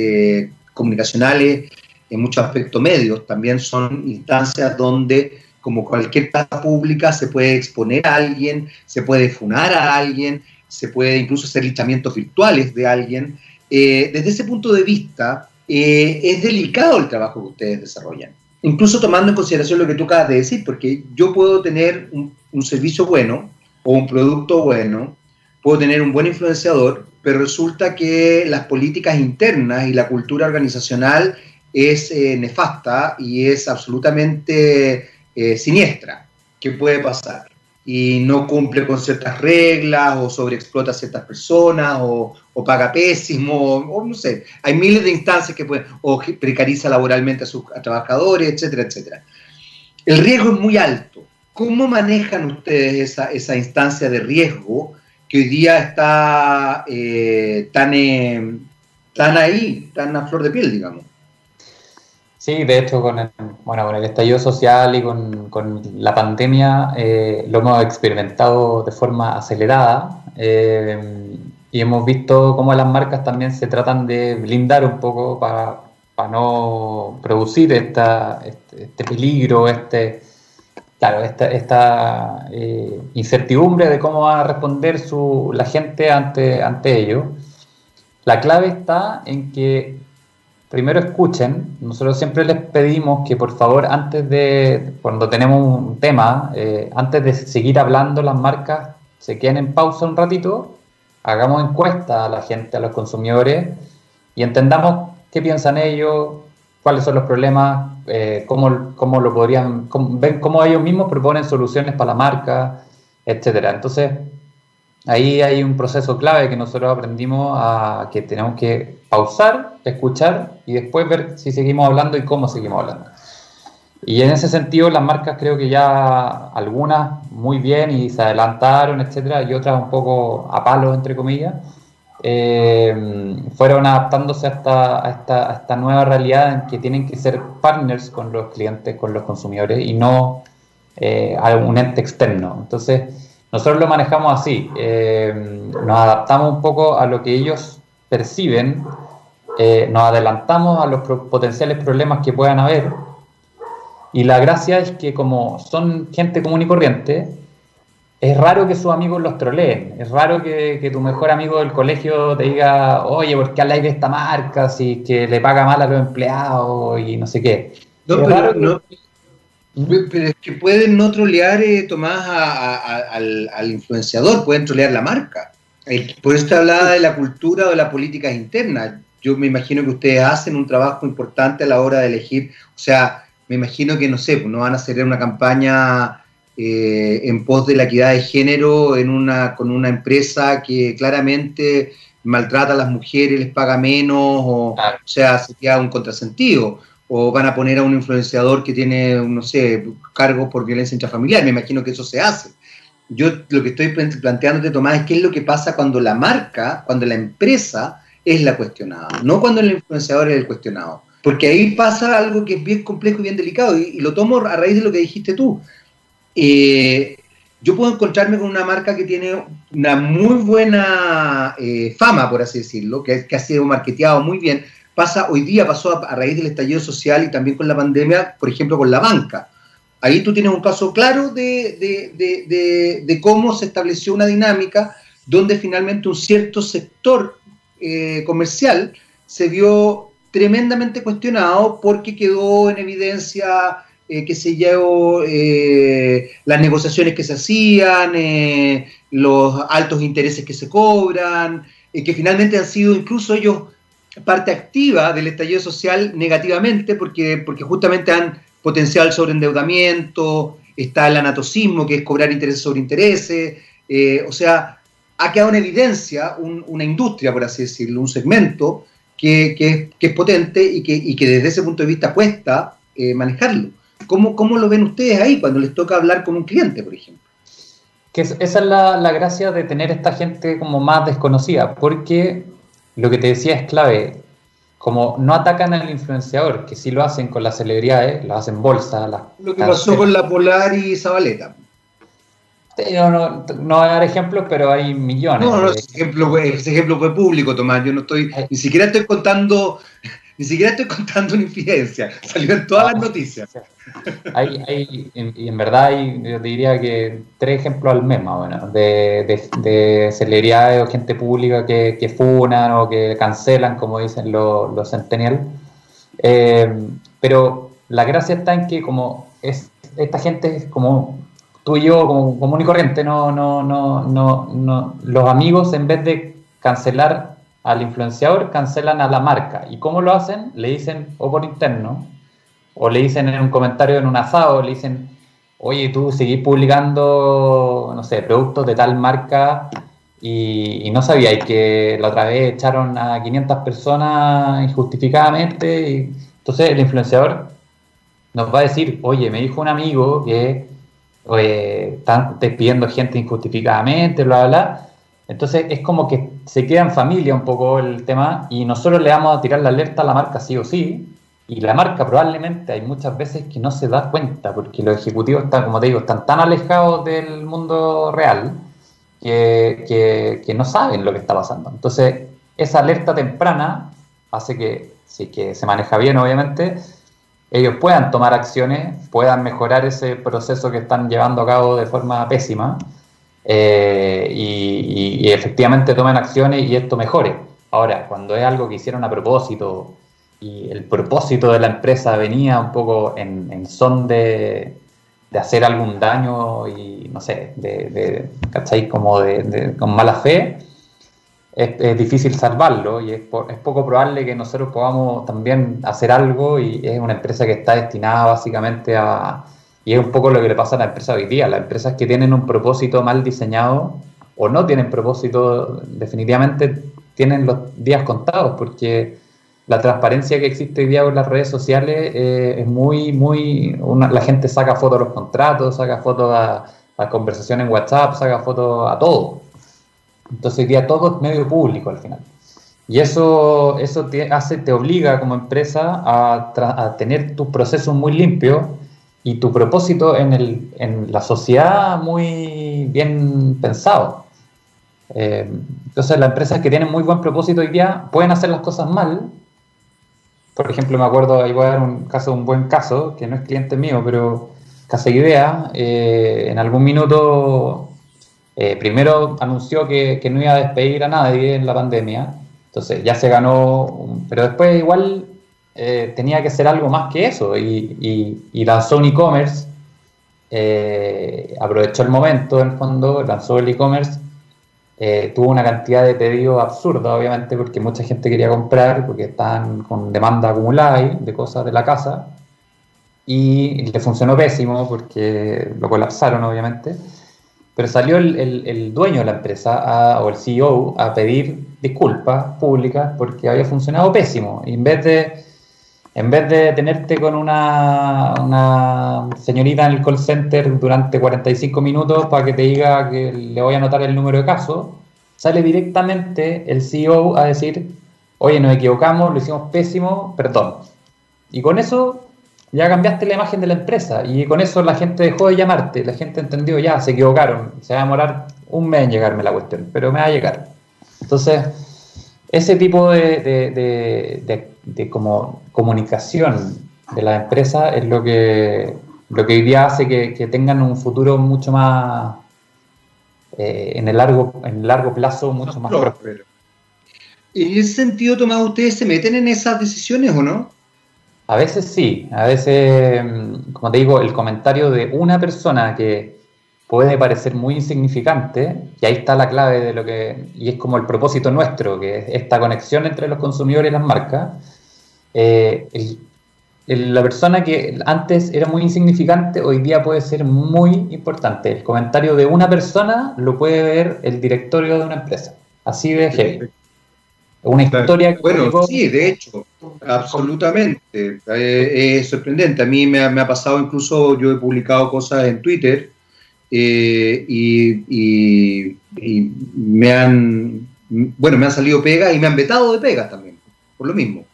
comunicacionales, en muchos aspectos medios, también son instancias donde, como cualquier plaza pública, se puede exponer a alguien, se puede funar a alguien, se puede incluso hacer linchamientos virtuales de alguien. desde ese punto de vista, eh, es delicado el trabajo que ustedes desarrollan. Incluso tomando en consideración lo que tú acabas de decir, porque yo puedo tener un, servicio bueno o un producto bueno, puedo tener un buen influenciador, pero resulta que las políticas internas y la cultura organizacional es eh, nefasta y es absolutamente eh, siniestra. ¿Qué puede pasar? y no cumple con ciertas reglas o sobreexplota a ciertas personas o, paga pésimo o, no sé, hay miles de instancias que pueden, o precariza laboralmente a sus trabajadores, etcétera, etcétera. El riesgo es muy alto. ¿Cómo manejan ustedes esa, esa instancia de riesgo que hoy día está eh, tan, eh, tan ahí, tan a flor de piel, digamos? Sí, de hecho, con el, bueno, con el estallido social y con, con la pandemia eh, lo hemos experimentado de forma acelerada eh, y hemos visto cómo las marcas también se tratan de blindar un poco para, para no producir esta, este, este peligro, este, claro, esta, esta eh, incertidumbre de cómo va a responder su, la gente ante, ante ello. La clave está en que primero escuchen. Nosotros siempre les pedimos que por favor, antes de, cuando tenemos un tema, eh, antes de seguir hablando las marcas, se queden en pausa un ratito, hagamos encuesta a la gente, a los consumidores, y entendamos qué piensan ellos, cuáles son los problemas, eh, cómo, cómo, lo podrían, ven cómo ellos mismos proponen soluciones para la marca, etcétera. Entonces, ahí hay un proceso clave que nosotros aprendimos a que tenemos que pausar, escuchar y después ver si seguimos hablando y cómo seguimos hablando. Y en ese sentido las marcas creo que ya algunas muy bien y se adelantaron, etcétera, y otras un poco a palos, entre comillas, eh, fueron adaptándose a esta, esta, nueva realidad en que tienen que ser partners con los clientes, con los consumidores y no eh, a un ente externo. Entonces, nosotros lo manejamos así, eh, nos adaptamos un poco a lo que ellos perciben eh, nos adelantamos a los potenciales problemas que puedan haber. Y la gracia es que como son gente común y corriente, es raro que sus amigos los troleen. Es raro que, tu mejor amigo del colegio te diga, oye, ¿por qué habláis de esta marca? Si que le paga mal a los empleados y no sé qué. No, pero, es que pueden no trolear, eh, Tomás, al, al, influenciador, pueden trolear la marca. Por eso te hablaba de la cultura o de las políticas internas yo me imagino que ustedes hacen un trabajo importante a la hora de elegir, o sea, me imagino que, no sé, pues no van a hacer una campaña eh, en pos de la equidad de género en una, con una empresa que claramente maltrata a las mujeres, les paga menos, o, o sea, sería un contrasentido. O van a poner a un influenciador que tiene, no sé, cargos por violencia intrafamiliar. Me imagino que eso se hace. Yo lo que estoy planteándote, Tomás, es qué es lo que pasa cuando la marca, cuando la empresa es la cuestionada, no cuando el influenciador es el cuestionado. Porque ahí pasa algo que es bien complejo y bien delicado, y, lo tomo a raíz de lo que dijiste tú. Eh, yo puedo encontrarme con una marca que tiene una muy buena eh, fama, por así decirlo, que, que, ha sido marketeado muy bien. Pasa hoy día, pasó a, raíz del estallido social y también con la pandemia, por ejemplo, con la banca. Ahí tú tienes un caso claro de, de, de cómo se estableció una dinámica donde finalmente un cierto sector eh, comercial se vio tremendamente cuestionado porque quedó en evidencia, eh, que se llevó eh, las negociaciones que se hacían, los altos intereses que se cobran, que finalmente han sido incluso ellos parte activa del estallido social negativamente porque, porque justamente han potenciado el sobreendeudamiento, está el anatocismo, que es cobrar intereses sobre intereses, o sea, ha quedado en evidencia una industria, por así decirlo, un segmento que, es, potente y que, desde ese punto de vista cuesta eh, manejarlo. ¿Cómo, ¿Cómo, lo ven ustedes ahí cuando les toca hablar con un cliente, por ejemplo? Que esa es la, la, gracia de tener esta gente como más desconocida, porque lo que te decía es clave. Como no atacan al influenciador, que sí lo hacen con las celebridades, lo hacen bolsa. lo que pasó con la Polar y Zabaleta. No, no, no voy a dar ejemplos, pero hay millones. No, no, ese ejemplo, fue, ese ejemplo fue público, Tomás. Yo no estoy, ni siquiera estoy contando, ni siquiera estoy contando una infidencia. Salió en todas las noticias. Hay, hay, y en verdad hay, yo diría que tres ejemplos al mes más o menos, de, de, celebridades o gente pública que, que, funan o que cancelan, como dicen los, los centennials. Eh, pero la gracia está en que como es, esta gente es como tú y yo como común y corriente, no, no, no, no, no, los amigos en vez de cancelar al influenciador, cancelan a la marca. ¿Y cómo lo hacen? Le dicen o por interno, o le dicen en un comentario en un asado, le dicen, oye, tú seguís publicando, no sé, productos de tal marca y, no sabíais que la otra vez echaron a 500 personas injustificadamente. Y, entonces el influenciador nos va a decir, oye, me dijo un amigo que eh, están despidiendo gente injustificadamente, bla, bla, bla. Entonces es como que se queda en familia un poco el tema y nosotros le vamos a tirar la alerta a la marca sí o sí. Y la marca probablemente hay muchas veces que no se da cuenta porque los ejecutivos están, como te digo, están tan alejados del mundo real que, que, no saben lo que está pasando. Entonces esa alerta temprana hace que, si que se maneja bien obviamente, ellos puedan tomar acciones, puedan mejorar ese proceso que están llevando a cabo de forma pésima eh, y, efectivamente tomen acciones y esto mejore. Ahora, cuando es algo que hicieron a propósito y el propósito de la empresa venía un poco en, son de, hacer algún daño y no sé, de, de ¿cachai? Como de, con mala fe, es, difícil salvarlo y es, es, poco probable que nosotros podamos también hacer algo y es una empresa que está destinada básicamente a... Y es un poco lo que le pasa a la empresa hoy día. Las empresas que tienen un propósito mal diseñado o no tienen propósito, definitivamente tienen los días contados porque la transparencia que existe hoy día con las redes sociales eh, es muy, muy... la gente saca fotos a los contratos, saca fotos a, a conversación en WhatsApp, saca fotos a todo. Entonces hoy día todo es medio público al final. Y eso, eso te, hace, te obliga como empresa a, tener tus procesos muy limpios y tu propósito en, el, en la sociedad muy bien pensado. Eh, entonces las empresas que tienen muy buen propósito hoy día pueden hacer las cosas mal, por ejemplo, me acuerdo, ahí voy a dar un caso, un buen caso, que no es cliente mío, pero Casa Idea, eh, en algún minuto, eh, primero anunció que, no iba a despedir a nadie en la pandemia, entonces ya se ganó, pero después igual eh, tenía que ser algo más que eso, y, y lanzó un e-commerce, aprovechó el momento, en el fondo, lanzó el e-commerce eh, tuvo una cantidad de pedidos absurda, obviamente, porque mucha gente quería comprar, porque estaban con demanda acumulada de cosas de la casa, y le funcionó pésimo porque lo colapsaron, obviamente. Pero salió el, dueño de la empresa o el CEO a pedir disculpas públicas porque había funcionado pésimo. Y en vez de, en vez de tenerte con una, señorita en el call center durante 45 minutos para que te diga que le voy a anotar el número de casos, sale directamente el CEO a decir, oye, nos equivocamos, lo hicimos pésimo, perdón. Y con eso ya cambiaste la imagen de la empresa y con eso la gente dejó de llamarte, la gente entendió, ya, se equivocaron, se va a demorar un mes en llegarme la cuestión, pero me va a llegar. Entonces, ese tipo de de como comunicación de la empresa es lo que, lo que hoy día hace que, tengan un futuro mucho más, eh, en, el largo, en largo plazo, mucho más próspero. En ese sentido, Tomás, ¿ustedes se meten en esas decisiones o no? A veces sí, a veces, mm, como te digo, el comentario de una persona que puede parecer muy insignificante, y ahí está la clave de lo que, y es como el propósito nuestro, que es esta conexión entre los consumidores y las marcas, eh, la persona que antes era muy insignificante, hoy día puede ser muy importante. El comentario de una persona lo puede ver el directorio de una empresa. Así de heavy. Una historia que Bueno, sí, de hecho, absolutamente. Eh, es sorprendente. A mí me ha, pasado incluso, yo he publicado cosas en Twitter eh, y, y, me han, bueno, me han salido pegas y me han vetado de pegas también, por lo mismo.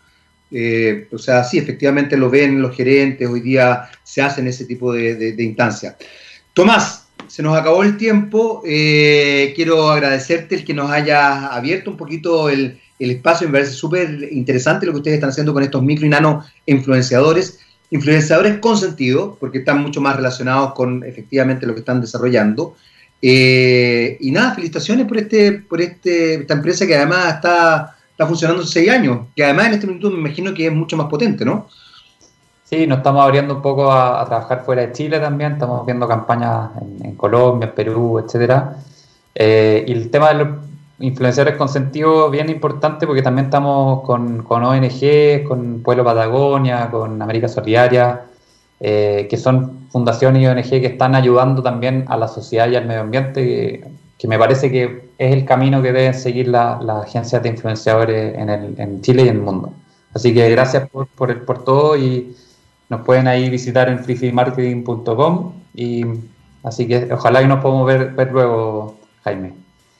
Eh, o sea, sí, efectivamente lo ven los gerentes, hoy día se hacen ese tipo de, instancias. Tomás, se nos acabó el tiempo. Eh, quiero agradecerte el que nos haya abierto un poquito el, espacio. Me parece súper interesante lo que ustedes están haciendo con estos micro y nano influenciadores. Influenciadores con sentido, porque están mucho más relacionados con efectivamente lo que están desarrollando. Eh, y nada, felicitaciones por, este, por este, esta empresa que además está está funcionando hace seis años, que además en este minuto me imagino que es mucho más potente, ¿no? Sí, nos estamos abriendo un poco a, trabajar fuera de Chile también, estamos viendo campañas en, Colombia, en Perú, etcétera. Eh, y el tema de los influenciadores con sentido bien importante porque también estamos con, ONG, con Pueblo Patagonia, con América Solidaria, eh, que son fundaciones y ONG que están ayudando también a la sociedad y al medio ambiente, me parece que es el camino que deben seguir las agencias de influenciadores en, el, en Chile y en el mundo. Así que gracias por, por, todo y nos pueden ahí visitar en freefeemarketing.com y así que ojalá que nos podamos ver, ver luego, Jaime.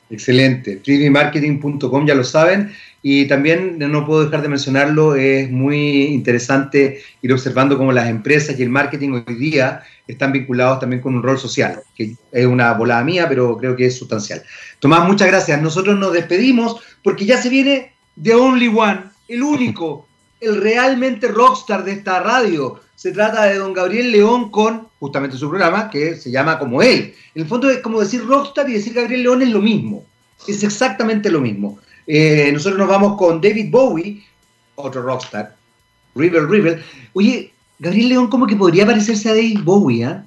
Excelente. freefeemarketing.com ya lo saben. Y también, no puedo dejar de mencionarlo, es muy interesante ir observando cómo las empresas y el marketing hoy día están vinculados también con un rol social, que es una volada mía, pero creo que es sustancial. Tomás, muchas gracias. Nosotros nos despedimos porque ya se viene The Only One, el único, el realmente rockstar de esta radio. Se trata de don Gabriel León con justamente su programa, que se llama como él. En el fondo es como decir rockstar y decir Gabriel León es lo mismo. Es exactamente lo mismo. Eh, nosotros nos vamos con David Bowie, otro rockstar, River River. Oye, Gabriel León como que podría parecerse a David Bowie, ¿ah?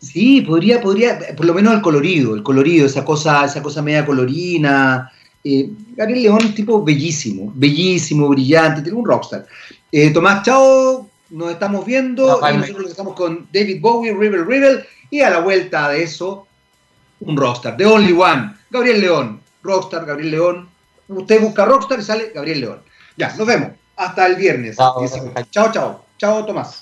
Sí, podría, podría, por lo menos el colorido, el colorido, esa cosa, esa cosa media colorina. Eh, Gabriel León es tipo bellísimo, bellísimo, brillante, tiene un rockstar. Eh, Tomás, chao, nos estamos viendo y nosotros estamos con David Bowie, River River, y a la vuelta de eso, un rockstar, The Only One, Gabriel León, rockstar, Gabriel León. Usted busca rockstar y sale Gabriel León. Ya, nos vemos. Hasta el viernes. chao. chao. Chao, Tomás.